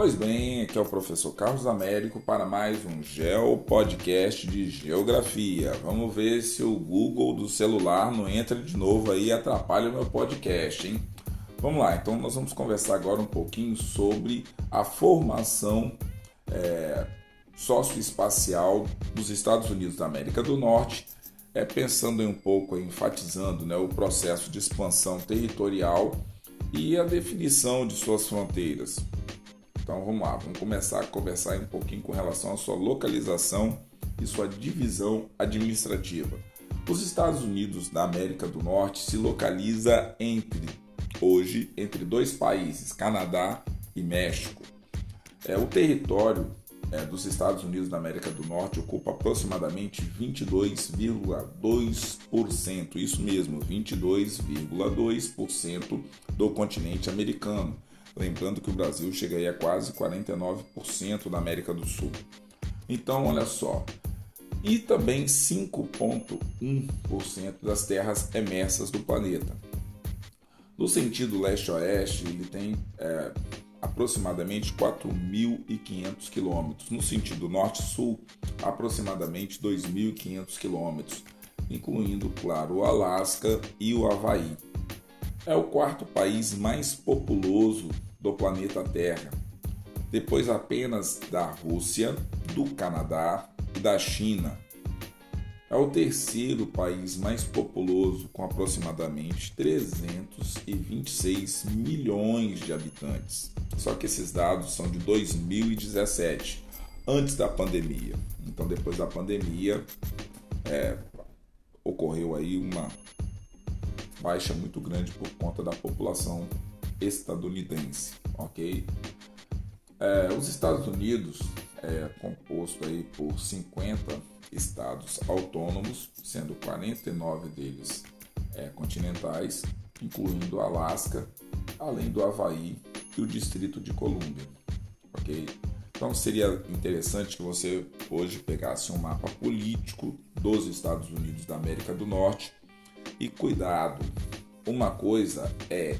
Pois bem, aqui é o professor Carlos Américo para mais um Geo Podcast de Geografia. Vamos ver se o Google do celular não entra de novo aí e atrapalha o meu podcast, hein? Vamos lá, então nós vamos conversar agora um pouquinho sobre a formação é, socioespacial dos Estados Unidos da América do Norte, é, pensando em um pouco, enfatizando né, o processo de expansão territorial e a definição de suas fronteiras. Então vamos lá, vamos começar a conversar um pouquinho com relação à sua localização e sua divisão administrativa. Os Estados Unidos da América do Norte se localiza entre hoje entre dois países, Canadá e México. É, o território é, dos Estados Unidos da América do Norte ocupa aproximadamente 22,2%, isso mesmo, 22,2% do continente americano. Lembrando que o Brasil chega aí a quase 49% da América do Sul. Então, olha só. E também 5,1% das terras emersas do planeta. No sentido leste-oeste, ele tem é, aproximadamente 4.500 quilômetros. No sentido norte-sul, aproximadamente 2.500 quilômetros, incluindo, claro, o Alasca e o Havaí. É o quarto país mais populoso do planeta Terra, depois apenas da Rússia, do Canadá e da China. É o terceiro país mais populoso, com aproximadamente 326 milhões de habitantes. Só que esses dados são de 2017, antes da pandemia. Então, depois da pandemia, é, ocorreu aí uma baixa muito grande por conta da população estadunidense, ok? É, os Estados Unidos é composto aí por 50 estados autônomos, sendo 49 deles é, continentais, incluindo Alasca, além do Havaí e o Distrito de Colômbia, ok? Então seria interessante que você hoje pegasse um mapa político dos Estados Unidos da América do Norte e cuidado, uma coisa é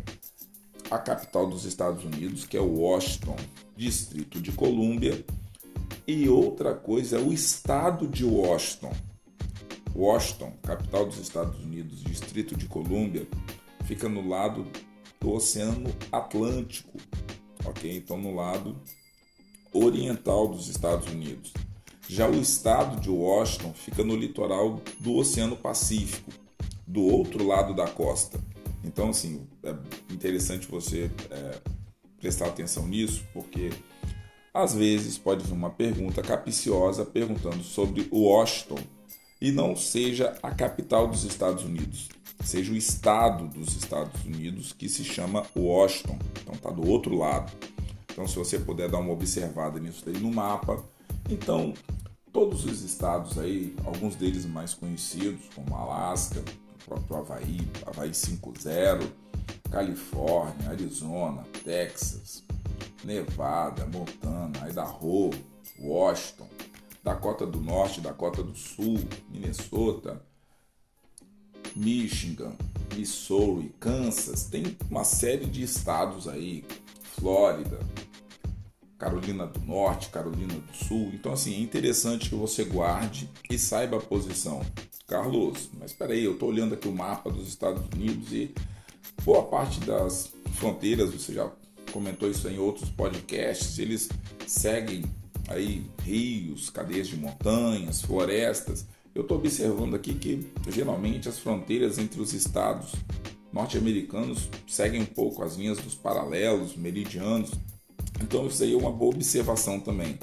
a capital dos Estados Unidos, que é Washington, Distrito de Colômbia, e outra coisa é o estado de Washington. Washington, capital dos Estados Unidos, Distrito de Colômbia, fica no lado do Oceano Atlântico, ok? Então, no lado oriental dos Estados Unidos. Já o estado de Washington fica no litoral do Oceano Pacífico, do outro lado da costa. Então, assim, é interessante você é, prestar atenção nisso, porque às vezes pode vir uma pergunta capiciosa perguntando sobre Washington e não seja a capital dos Estados Unidos, seja o estado dos Estados Unidos que se chama Washington. Então tá do outro lado. Então se você puder dar uma observada nisso daí no mapa, então todos os estados aí, alguns deles mais conhecidos, como Alasca, próprio Havaí, Havaí 5.0, Califórnia, Arizona, Texas, Nevada, Montana, Idaho, Washington, Dakota do Norte, Dakota do Sul, Minnesota, Michigan, Missouri, Kansas, tem uma série de estados aí, Flórida, Carolina do Norte, Carolina do Sul. Então, assim, é interessante que você guarde e saiba a posição. Carlos, mas espera aí, eu estou olhando aqui o mapa dos Estados Unidos e boa parte das fronteiras, você já comentou isso em outros podcasts, eles seguem aí rios, cadeias de montanhas, florestas. Eu estou observando aqui que geralmente as fronteiras entre os estados norte-americanos seguem um pouco as linhas dos paralelos, meridianos, então isso aí é uma boa observação também.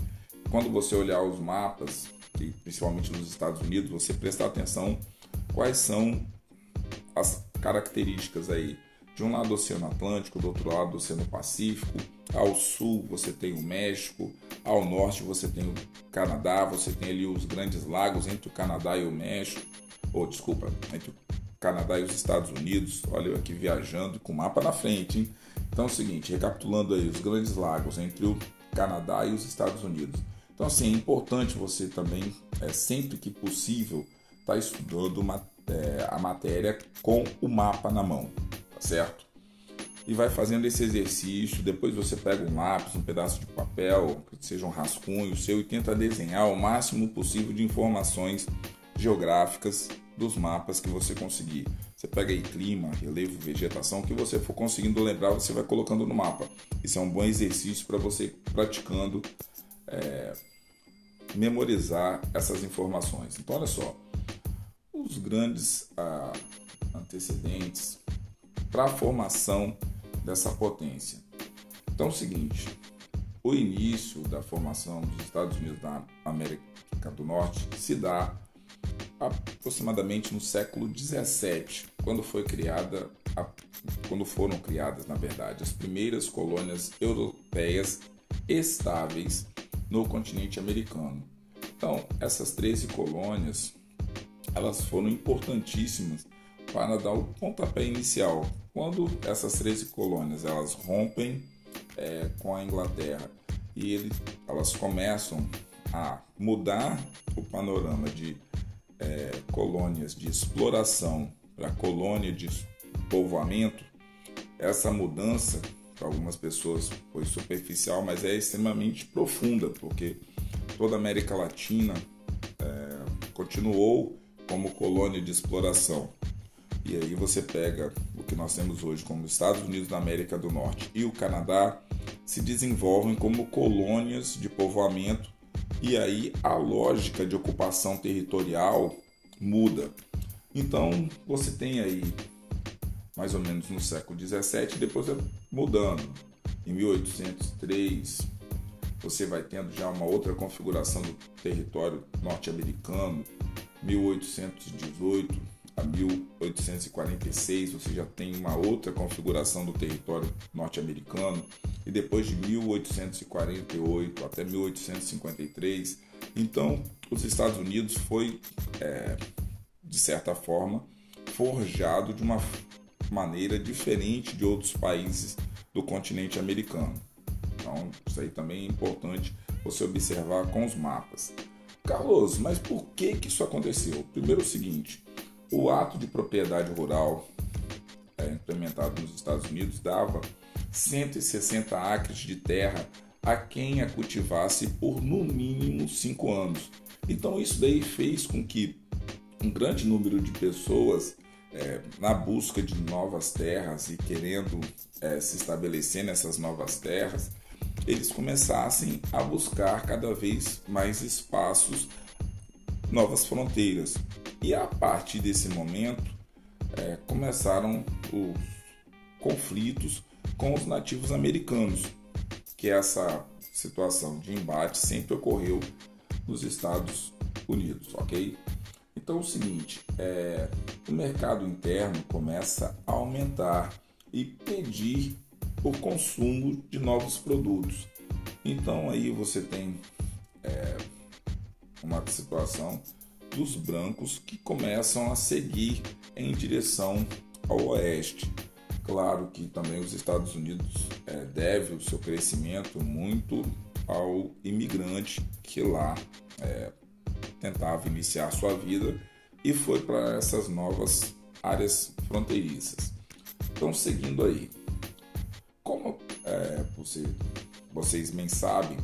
Quando você olhar os mapas, principalmente nos Estados Unidos, você prestar atenção quais são as características aí. De um lado o Oceano Atlântico, do outro lado o Oceano Pacífico, ao sul você tem o México, ao norte você tem o Canadá, você tem ali os grandes lagos entre o Canadá e o México, ou desculpa, entre o Canadá e os Estados Unidos. Olha eu aqui viajando com o mapa na frente, hein? Então é o seguinte, recapitulando aí os grandes lagos entre o Canadá e os Estados Unidos. Então assim, é importante você também, é, sempre que possível, estar tá estudando uma, é, a matéria com o mapa na mão, tá certo? e vai fazendo esse exercício. Depois você pega um lápis, um pedaço de papel, que seja um rascunho seu, e tenta desenhar o máximo possível de informações geográficas dos mapas que você conseguir. Você pega aí clima, relevo, vegetação, que você for conseguindo lembrar, você vai colocando no mapa. Isso é um bom exercício para você praticando é, memorizar essas informações. Então, olha só, os grandes ah, antecedentes para a formação dessa potência. Então é o seguinte, o início da formação dos Estados Unidos da América do Norte se dá aproximadamente no século 17, quando foi criada, quando foram criadas, na verdade, as primeiras colônias europeias estáveis no continente americano. Então, essas 13 colônias, elas foram importantíssimas para dar o pontapé inicial. Quando essas 13 colônias elas rompem é, com a Inglaterra e ele, elas começam a mudar o panorama de é, colônias de exploração para colônia de povoamento, essa mudança para algumas pessoas foi superficial, mas é extremamente profunda, porque toda a América Latina é, continuou como colônia de exploração. E aí você pega o que nós temos hoje como Estados Unidos da América do Norte e o Canadá se desenvolvem como colônias de povoamento e aí a lógica de ocupação territorial muda. Então você tem aí mais ou menos no século 17, depois é mudando. Em 1803 você vai tendo já uma outra configuração do território norte-americano. 1818 a 1846 você já tem uma outra configuração do território norte-americano e depois de 1848 até 1853 então os Estados Unidos foi é, de certa forma forjado de uma maneira diferente de outros países do continente americano então isso aí também é importante você observar com os mapas Carlos, mas por que que isso aconteceu? Primeiro é o seguinte, o ato de propriedade rural é, implementado nos Estados Unidos dava 160 acres de terra a quem a cultivasse por no mínimo 5 anos. Então isso daí fez com que um grande número de pessoas é, na busca de novas terras e querendo é, se estabelecer nessas novas terras, eles começassem a buscar cada vez mais espaços, novas fronteiras. E a partir desse momento é, começaram os conflitos com os nativos americanos, que essa situação de embate sempre ocorreu nos Estados Unidos, ok? Então é o seguinte, é, o mercado interno começa a aumentar e pedir o consumo de novos produtos. Então aí você tem é, uma situação dos brancos que começam a seguir em direção ao oeste. Claro que também os Estados Unidos é, deve o seu crescimento muito ao imigrante que lá é, tentava iniciar sua vida e foi para essas novas áreas fronteiriças. Então, seguindo aí, como é, você, vocês bem sabem,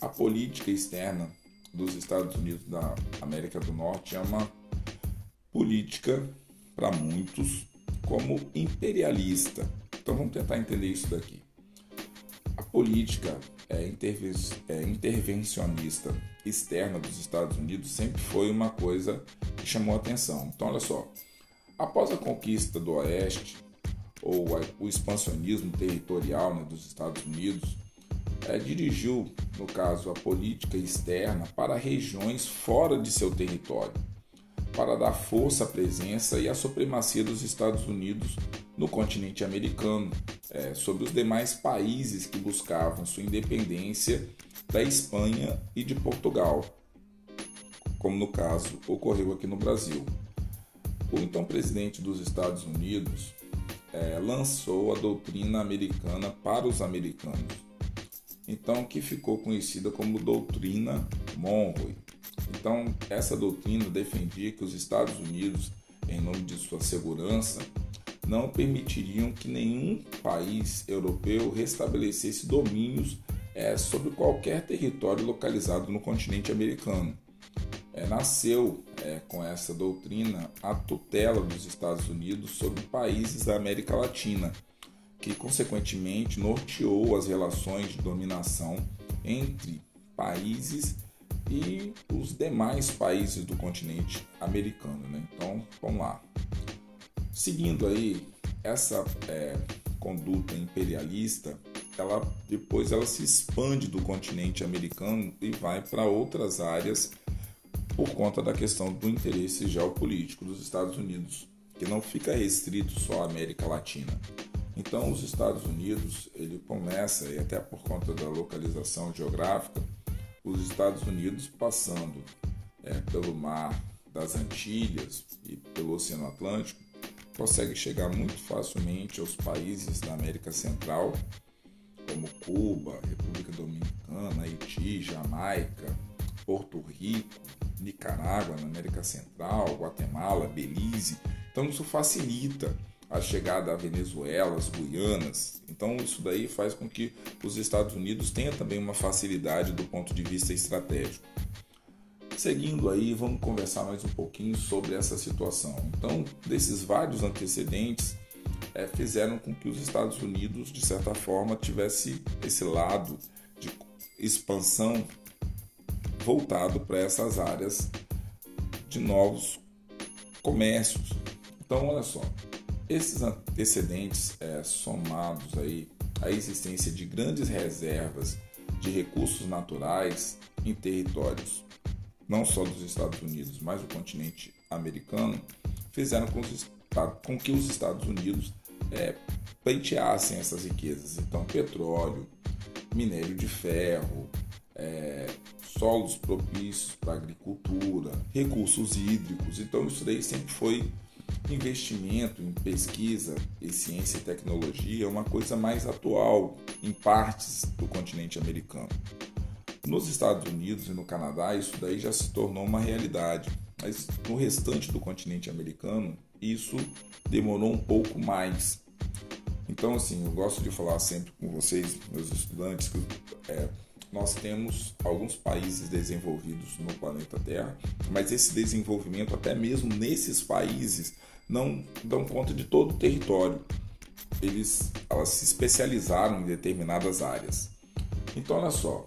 a política externa dos Estados Unidos da América do Norte é uma política para muitos como imperialista. Então vamos tentar entender isso daqui. A política é, interven é, intervencionista externa dos Estados Unidos sempre foi uma coisa que chamou atenção. Então olha só, após a conquista do Oeste ou o expansionismo territorial né, dos Estados Unidos, é, dirigiu, no caso, a política externa para regiões fora de seu território, para dar força à presença e à supremacia dos Estados Unidos no continente americano é, sobre os demais países que buscavam sua independência da Espanha e de Portugal, como no caso ocorreu aqui no Brasil. O então presidente dos Estados Unidos é, lançou a doutrina americana para os americanos então que ficou conhecida como doutrina Monroe. Então essa doutrina defendia que os Estados Unidos, em nome de sua segurança, não permitiriam que nenhum país europeu restabelecesse domínios é, sobre qualquer território localizado no continente americano. É, nasceu é, com essa doutrina a tutela dos Estados Unidos sobre países da América Latina, que consequentemente norteou as relações de dominação entre países e os demais países do continente americano. Né? Então, vamos lá. Seguindo aí essa é, conduta imperialista, ela depois ela se expande do continente americano e vai para outras áreas por conta da questão do interesse geopolítico dos Estados Unidos, que não fica restrito só à América Latina. Então, os Estados Unidos, ele começa, e até por conta da localização geográfica, os Estados Unidos passando é, pelo mar das Antilhas e pelo Oceano Atlântico, consegue chegar muito facilmente aos países da América Central, como Cuba, República Dominicana, Haiti, Jamaica, Porto Rico, Nicarágua, na América Central, Guatemala, Belize. Então isso facilita a chegada à Venezuela, as Guianas. Então isso daí faz com que os Estados Unidos tenham também uma facilidade do ponto de vista estratégico. Seguindo aí, vamos conversar mais um pouquinho sobre essa situação. Então, desses vários antecedentes, é, fizeram com que os Estados Unidos, de certa forma, tivesse esse lado de expansão voltado para essas áreas de novos comércios. Então, olha só, esses antecedentes é, somados aí à existência de grandes reservas de recursos naturais em territórios não só dos Estados Unidos, mas do continente americano, fizeram com, os, com que os Estados Unidos é, essas riquezas. Então, petróleo, minério de ferro, é, solos propícios para agricultura, recursos hídricos. Então, isso daí sempre foi investimento em pesquisa e ciência e tecnologia, uma coisa mais atual em partes do continente americano. Nos Estados Unidos e no Canadá, isso daí já se tornou uma realidade, mas no restante do continente americano, isso demorou um pouco mais. Então, assim, eu gosto de falar sempre com vocês, meus estudantes, que é, nós temos alguns países desenvolvidos no planeta Terra, mas esse desenvolvimento, até mesmo nesses países, não dão conta de todo o território. Eles, elas se especializaram em determinadas áreas. Então, olha só,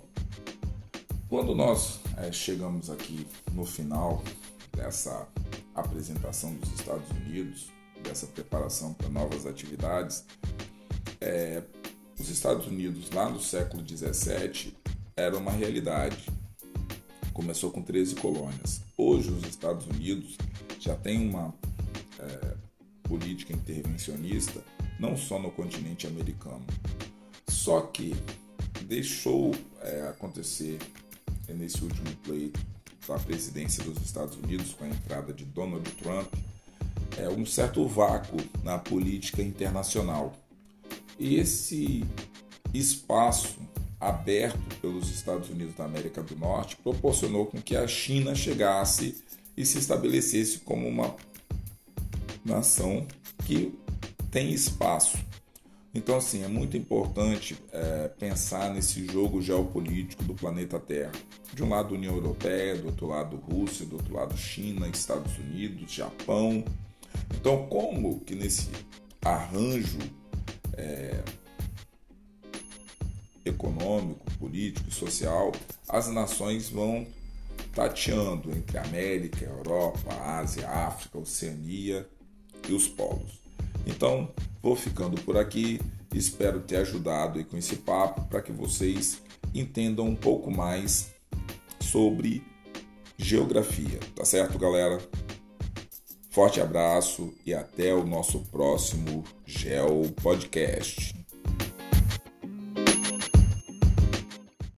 quando nós é, chegamos aqui no final dessa apresentação dos Estados Unidos, dessa preparação para novas atividades, é, os Estados Unidos lá no século 17 era uma realidade. Começou com 13 colônias. Hoje os Estados Unidos já têm uma é, política intervencionista não só no continente americano, só que deixou é, acontecer é nesse último pleito da presidência dos Estados Unidos com a entrada de Donald Trump, é um certo vácuo na política internacional. E esse espaço aberto pelos Estados Unidos da América do Norte proporcionou com que a China chegasse e se estabelecesse como uma nação que tem espaço então, assim, é muito importante é, pensar nesse jogo geopolítico do planeta Terra. De um lado, União Europeia, do outro lado, Rússia, do outro lado, China, Estados Unidos, Japão. Então, como que nesse arranjo é, econômico, político e social, as nações vão tateando entre América, Europa, Ásia, África, Oceania e os polos. Então, vou ficando por aqui. Espero ter ajudado com esse papo para que vocês entendam um pouco mais sobre geografia, tá certo, galera? Forte abraço e até o nosso próximo Geo Podcast.